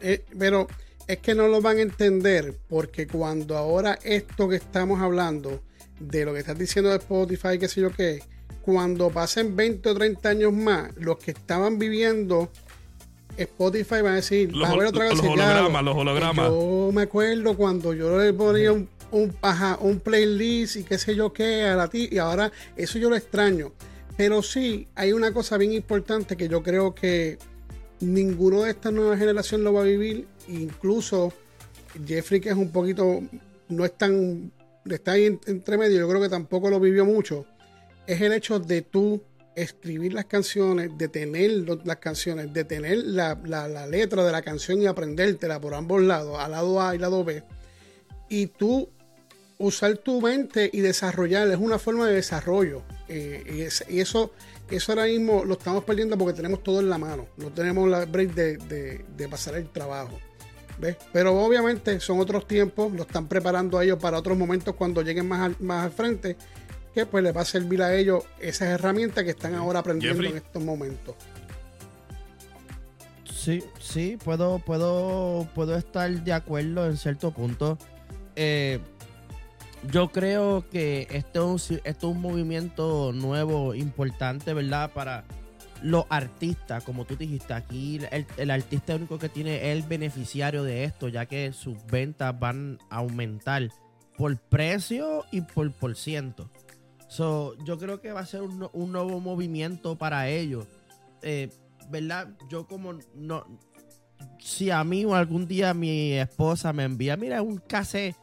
eh, pero es que no lo van a entender porque cuando ahora esto que estamos hablando de lo que estás diciendo de Spotify, qué sé yo qué, cuando pasen 20 o 30 años más, los que estaban viviendo Spotify van a decir, Los va a haber otra los hologramas, los hologramas. Yo me acuerdo cuando yo le ponía un, un, ajá, un playlist y qué sé yo qué a la ti y ahora eso yo lo extraño. Pero sí, hay una cosa bien importante que yo creo que ninguno de esta nueva generación lo va a vivir. Incluso Jeffrey, que es un poquito, no es tan, está ahí en- entre medio, yo creo que tampoco lo vivió mucho. Es el hecho de tú escribir las canciones, de tener las canciones, de tener la, la- la letra de la canción y aprendértela por ambos lados, al lado A y lado B. Y tú usar tu mente y desarrollar, es una forma de desarrollo. Eh, y, es- y eso, eso ahora mismo lo estamos perdiendo porque tenemos todo en la mano. No tenemos la break de, de- de pasar el trabajo. ¿Ves? Pero obviamente son otros tiempos, lo están preparando a ellos para otros momentos cuando lleguen más al, más al frente. que pues les va a servir a ellos esas herramientas que están ahora aprendiendo Jeffrey. en estos momentos. Sí, sí, puedo, puedo, puedo estar de acuerdo en cierto punto. Eh, yo creo que esto es un movimiento nuevo, importante, ¿verdad? Para los artistas, como tú dijiste, aquí el, el artista único que tiene el beneficiario de esto, ya que sus ventas van a aumentar por precio y por por ciento. So, yo creo que va a ser un, nuevo movimiento para ellos. Eh, ¿Verdad? Yo como no... Si a mí o algún día mi esposa me envía, mira, un cassette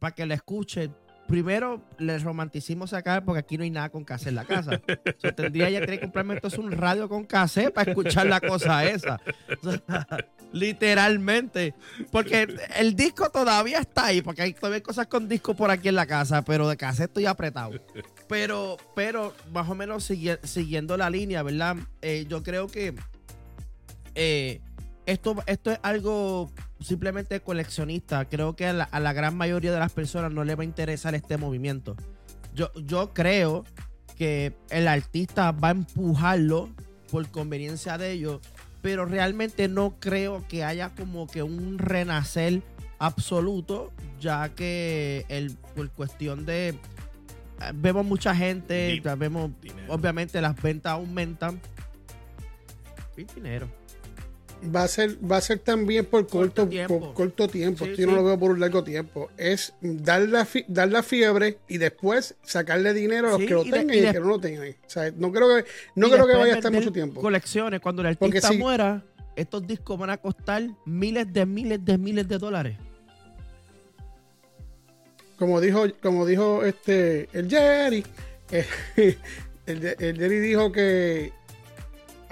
para que le escuche, primero le romanticimo sacar porque aquí no hay nada con cassette en la casa. So, tendría ya que comprarme entonces un radio con cassette para escuchar la cosa esa. O sea, literalmente. Porque el disco todavía está ahí, porque hay todavía hay cosas con disco por aquí en la casa, pero de cassette estoy apretado. Pero, pero más o menos sigui- siguiendo la línea, ¿verdad? Eh, yo creo que eh, esto, esto es algo simplemente coleccionista. Creo que a la, a la gran mayoría de las personas no le va a interesar este movimiento. Yo, yo creo que el artista va a empujarlo por conveniencia de ellos, pero realmente no creo que haya como que un renacer absoluto, ya que el, por cuestión de eh, vemos mucha gente, vemos obviamente las ventas aumentan. Y dinero. Va a ser, va a ser también por corto, Corto tiempo. por corto tiempo. Sí, Esto yo no lo veo por un largo tiempo. Es dar la, fi- dar la fiebre y después sacarle dinero a los Sí, que lo y de- tengan y y, de- los que no lo tengan. O sea, no creo que, no creo que vaya a estar mucho tiempo. Colecciones, cuando el artista si- muera, estos discos van a costar miles de miles de miles de dólares. Como dijo, como dijo este el Jerry, el, el Jerry dijo que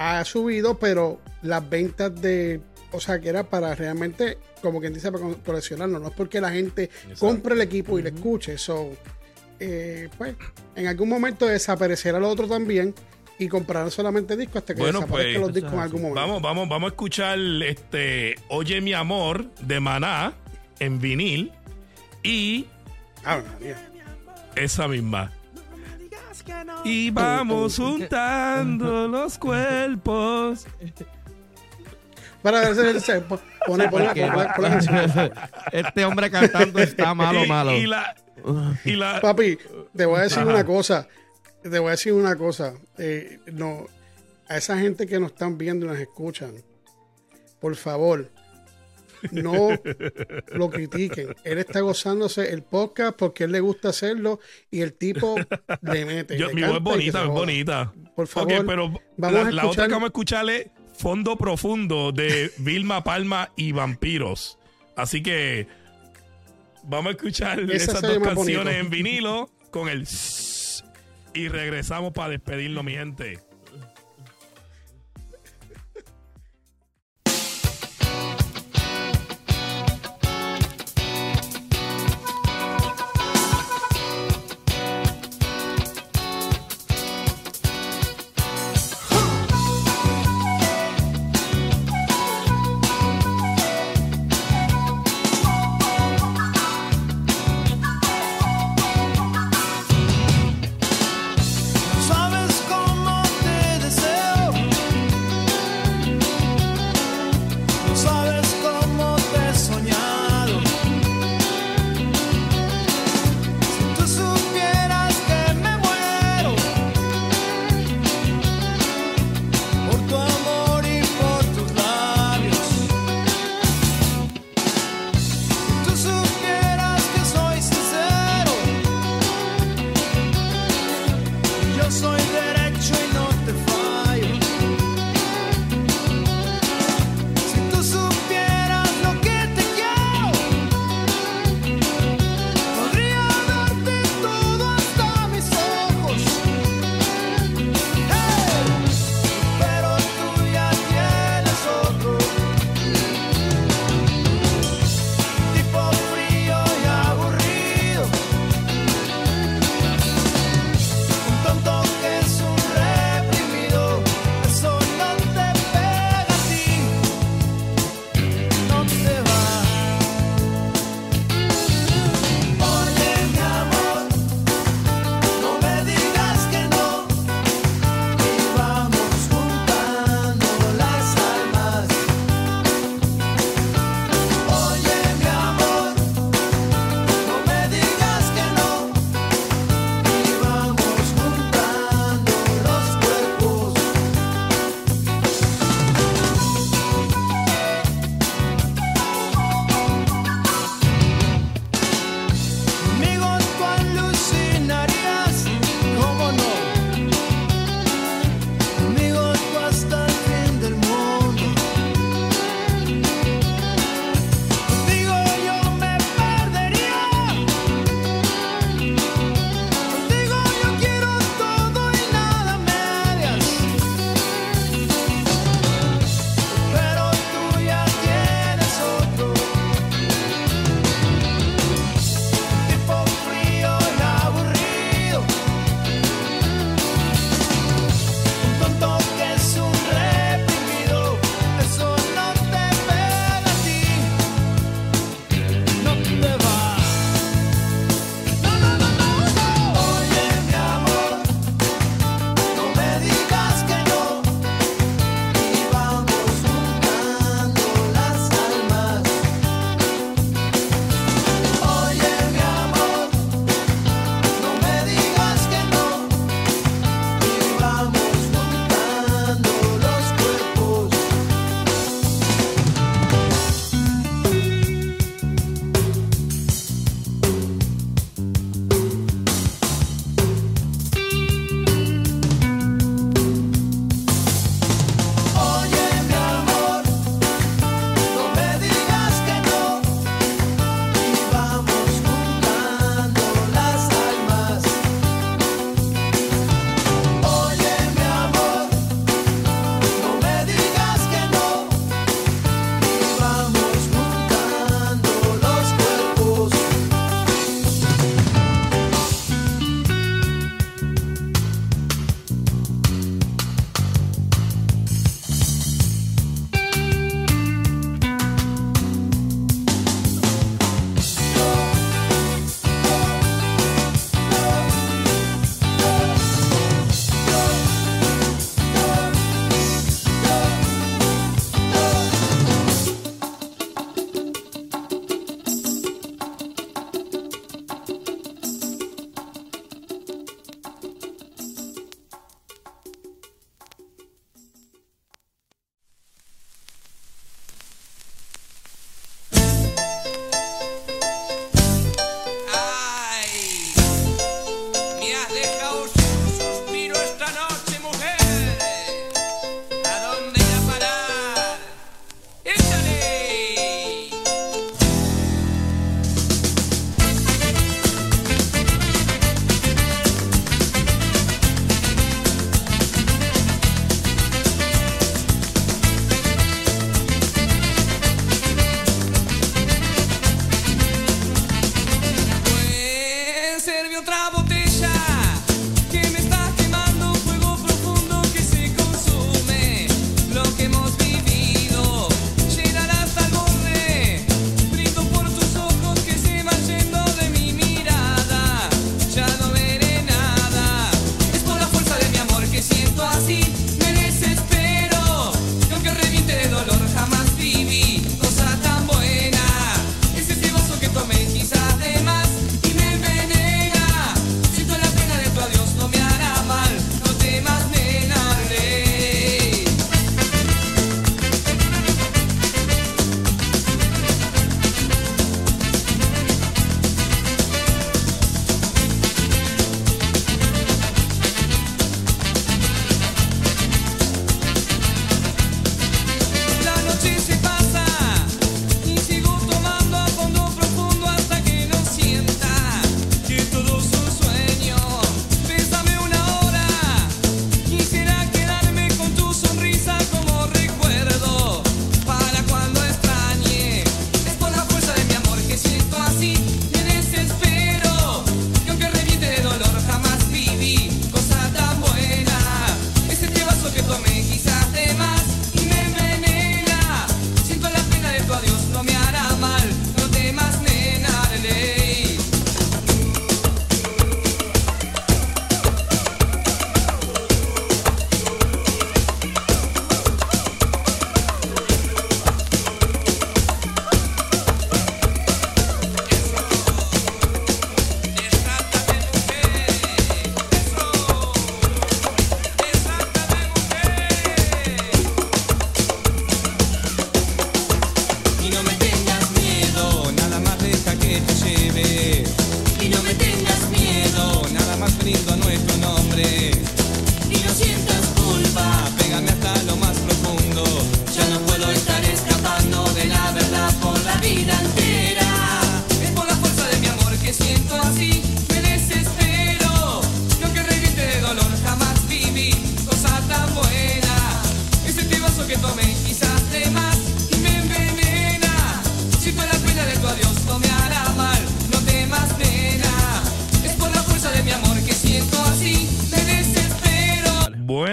ha subido, pero las ventas de, o sea, que era para realmente, como quien dice, para co- coleccionarlo, no es porque la gente Exacto. compre el equipo y le escuche. So, eh, pues, en algún momento desaparecerá lo otro también y comprarán solamente discos hasta que Bueno, desaparezcan pues, los discos en algún momento. Vamos, vamos, vamos a escuchar este Oye mi amor de Maná en vinil y Ah, María. esa misma. Y vamos juntando los cuerpos. Para el se- pon- pone, pone, la canción. Este hombre cantando está malo, y, malo. Y la, y la Papi, te voy a decir Ajá. una cosa. Te voy a decir una cosa. Eh, no, a esa gente que nos están viendo y nos escuchan, por favor, no lo critiquen. Él está gozándose el podcast porque él le gusta hacerlo y el tipo le mete. yo- le mi voz es bonita, es bonita. Por favor, Ok, pero vamos la, a la otra que vamos a escuchar es Fondo Profundo de Vilma Palma y Vampiros. Así que vamos a escuchar Esa esas dos canciones bonito. en vinilo con el y regresamos para despedirnos, mi gente.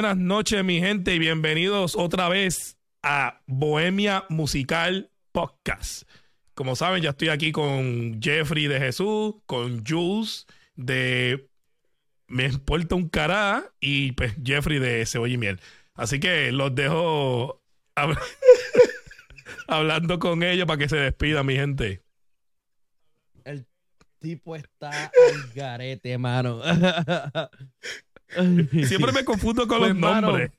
Buenas noches, mi gente, y bienvenidos otra vez a Bohemia Musical Podcast. Como saben, ya estoy aquí con Jeffrey de Jesús, con Jules de Me importa un cará y pues Jeffrey de Cebolla y Miel. Así que los dejo hab- hablando con ellos para que se despidan, mi gente. El tipo está al garete, mano. Siempre me confundo con Pues, los mano, nombres.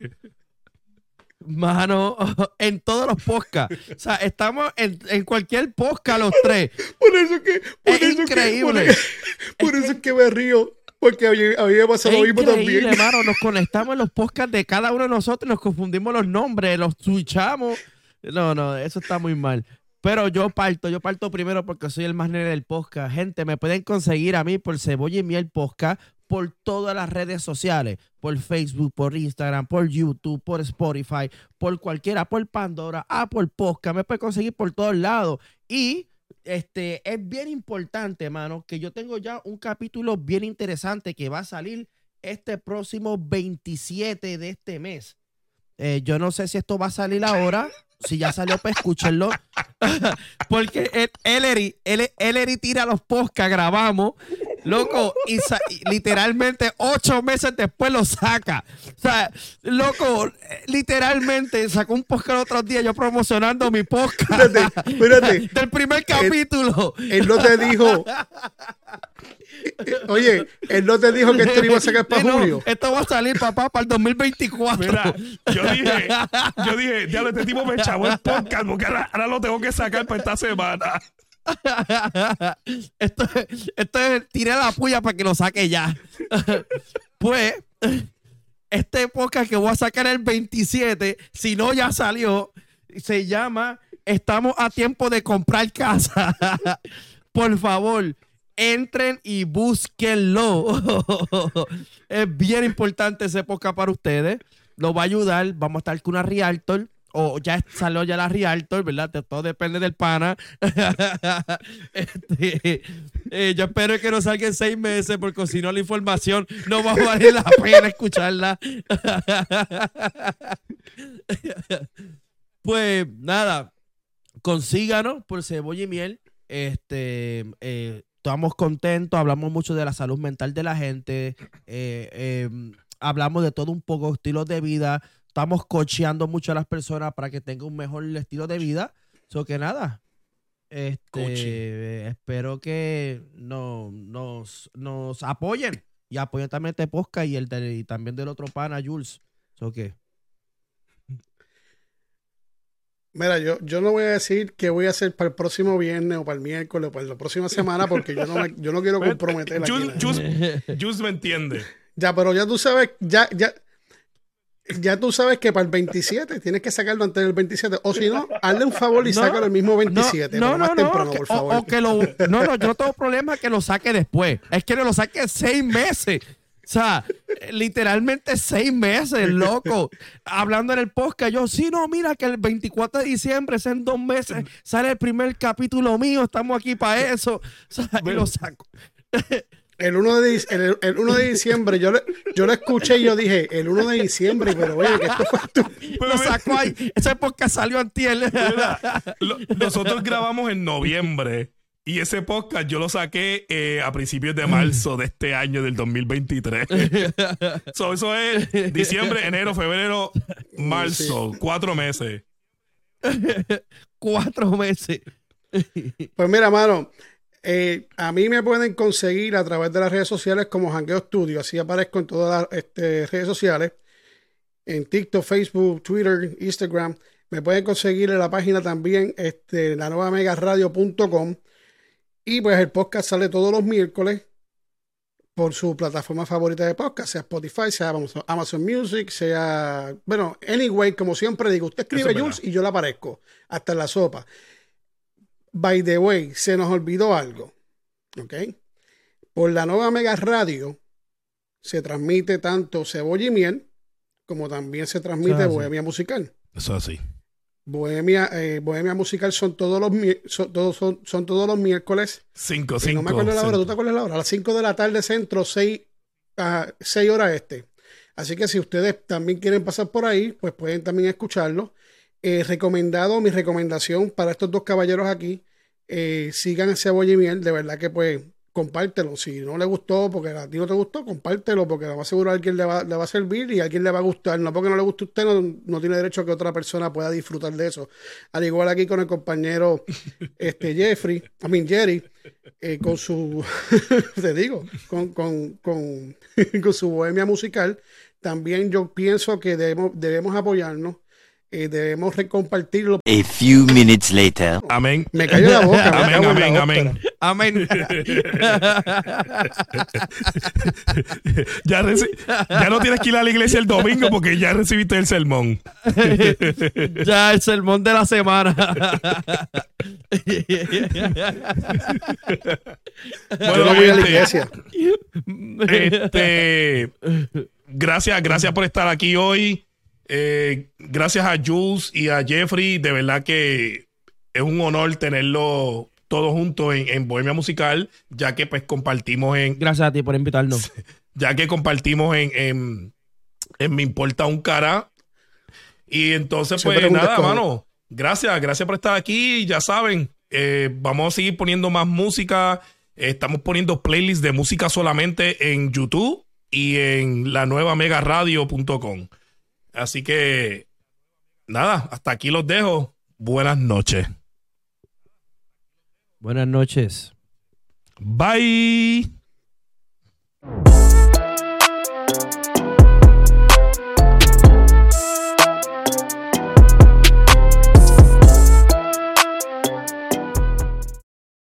Mano, en todos los podcasts. O sea, estamos en, en cualquier podcast los tres. Por eso es que. Por Es eso increíble. Que, por, por eso es que me río. Porque a mí, me pasó lo mismo también. mano. Nos conectamos en los podcasts de cada uno de nosotros, nos confundimos los nombres, los switchamos. No, no, eso está muy mal. Pero yo parto, yo parto primero porque soy el más nene del podcast. Gente, me pueden conseguir a mí por Cebolla y Miel Podcast por todas las redes sociales, por Facebook, por Instagram, por YouTube, por Spotify, por cualquiera, por Pandora, Apple Podcast, me pueden conseguir por todos lados. Y este es bien importante, mano, que yo tengo ya un capítulo bien interesante que va a salir este próximo 27 de este mes. Eh, yo no sé si esto va a salir ahora, si ya salió, pues escúchenlo. Porque el- Ellery tira los podcasts, grabamos, loco, y, literalmente ocho meses después lo saca. O sea, loco, eh, literalmente sacó un podcast el otro día yo promocionando mi podcast Espérate, espérate. del primer capítulo. Él no te dijo. Oye, él no te dijo que esto iba a sacar para no, julio. esto va a salir, papá, para el 2024. Mira, yo dije, yo dije, diablo, este tipo me chavó el podcast porque ahora, ahora lo tengo que sacar para esta semana. Esto, esto es tiré la puya para que lo saque ya. pues, este podcast que voy a sacar el 27, si no ya salió, se llama Estamos a tiempo de comprar casa. Por favor, entren y búsquenlo. es bien importante ese podcast para ustedes. Lo va a ayudar. Vamos a estar con una Realtor. O ya salió ya la Realtor, ¿verdad? Todo depende del pana. Este, eh, yo espero que no salga en seis meses, porque si no la información no va a valer la pena escucharla. pues nada, consíganos por cebolla y miel. Este, eh, estamos contentos, hablamos mucho de la salud mental de la gente, eh, eh, hablamos de todo un poco, estilos de vida, estamos cocheando mucho a las personas para que tengan un mejor estilo de vida. So que nada, este, espero que no, nos, nos apoyen y apoyen también este podcast y el y también del otro pana, Jules. So que, Mira, yo, yo no voy a decir qué voy a hacer para el próximo viernes o para el miércoles o para la próxima semana porque yo no, me- yo no quiero comprometer. Jules- Jules me entiende. Ya, pero ya tú sabes, ya, ya, ya tú sabes que para el 27 tienes que sacarlo antes del 27. O si no, hazle un favor y No, sácalo el mismo 27. pero más temprano, que- por o- favor. o que lo, no, no, yo no tengo problema que lo saque después. Es que no lo saque seis meses. O sea, literalmente seis meses, loco. Hablando en el podcast, yo, sí, no, mira que el 24 de diciembre, es en dos meses, sale el primer capítulo mío, estamos aquí para eso. O sea, y lo saco. El 1 de, el, el 1 de diciembre, yo, le- yo lo escuché y yo dije, el 1 de diciembre, pero oye, que esto fue tú. Lo saco ahí. Ese podcast salió antier. Nosotros grabamos en noviembre y ese podcast yo lo saqué eh, a principios de marzo de este año del 2023. So, eso es diciembre, enero, febrero, marzo, cuatro meses. Cuatro meses. Pues mira, mano, eh, a mí me pueden conseguir a través de las redes sociales como Hangueo Studio. Así aparezco en todas las este, redes sociales. En TikTok, Facebook, Twitter, Instagram. Me pueden conseguir en la página también, este, la nueva megaradio.com. Y pues el podcast sale todos los miércoles por su plataforma favorita de podcast, sea Spotify, sea Amazon, Amazon Music, sea, bueno, anyway, como siempre digo, usted escribe es. Jules y yo le aparezco, hasta en la sopa. By the way, se nos olvidó algo, ¿ok? Por la nueva Mega Radio se transmite tanto Cebolla y Miel como también se transmite. Bohemia Musical. Eso así. Bohemia, eh, Bohemia Musical son todos los son, todos, son, son todos los miércoles. Cinco, Y cinco. no me acuerdo la hora, ¿tú te acuerdas la hora? A las 5 de la tarde centro, 6, horas este. Así que si ustedes también quieren pasar por ahí, pues pueden también escucharlo. Eh, recomendado, mi recomendación para estos dos caballeros aquí, eh, sigan Cebolla y Miel, de verdad que pues compártelo. Si no le gustó, porque a ti no te gustó, compártelo, porque lo más seguro a alguien le va, le va a servir y a alguien le va a gustar. No porque no le guste a usted, no, no tiene derecho a que otra persona pueda disfrutar de eso. Al igual aquí con el compañero este Jeffrey, I mean Jerry, eh, con su, te digo, con, con, con, con su bohemia musical. También yo pienso que debemos, debemos apoyarnos eh, debemos recompartirlo. A few minutes later. Amén. Me cayó la boca. Amén, amén, amén. Amén. ya, ya no tienes que ir a la iglesia el domingo porque ya recibiste el sermón. ya el sermón de la semana. Yo no voy a la iglesia. Este, gracias, gracias por estar aquí hoy. Eh, gracias a Jules y a Jeffrey. De verdad que es un honor tenerlo todos juntos en, en Bohemia Musical, ya que pues compartimos en, Gracias a ti por invitarnos. ya que compartimos en, en, en Me Importa un Cara. Y entonces, Siempre pues nada, descojo. mano. Gracias, gracias por estar aquí. Ya saben, eh, vamos a seguir poniendo más música. Estamos poniendo playlists de música solamente en YouTube y en la nueva megaradio.com. Así que, nada, hasta aquí los dejo. Buenas noches. Buenas noches. Bye.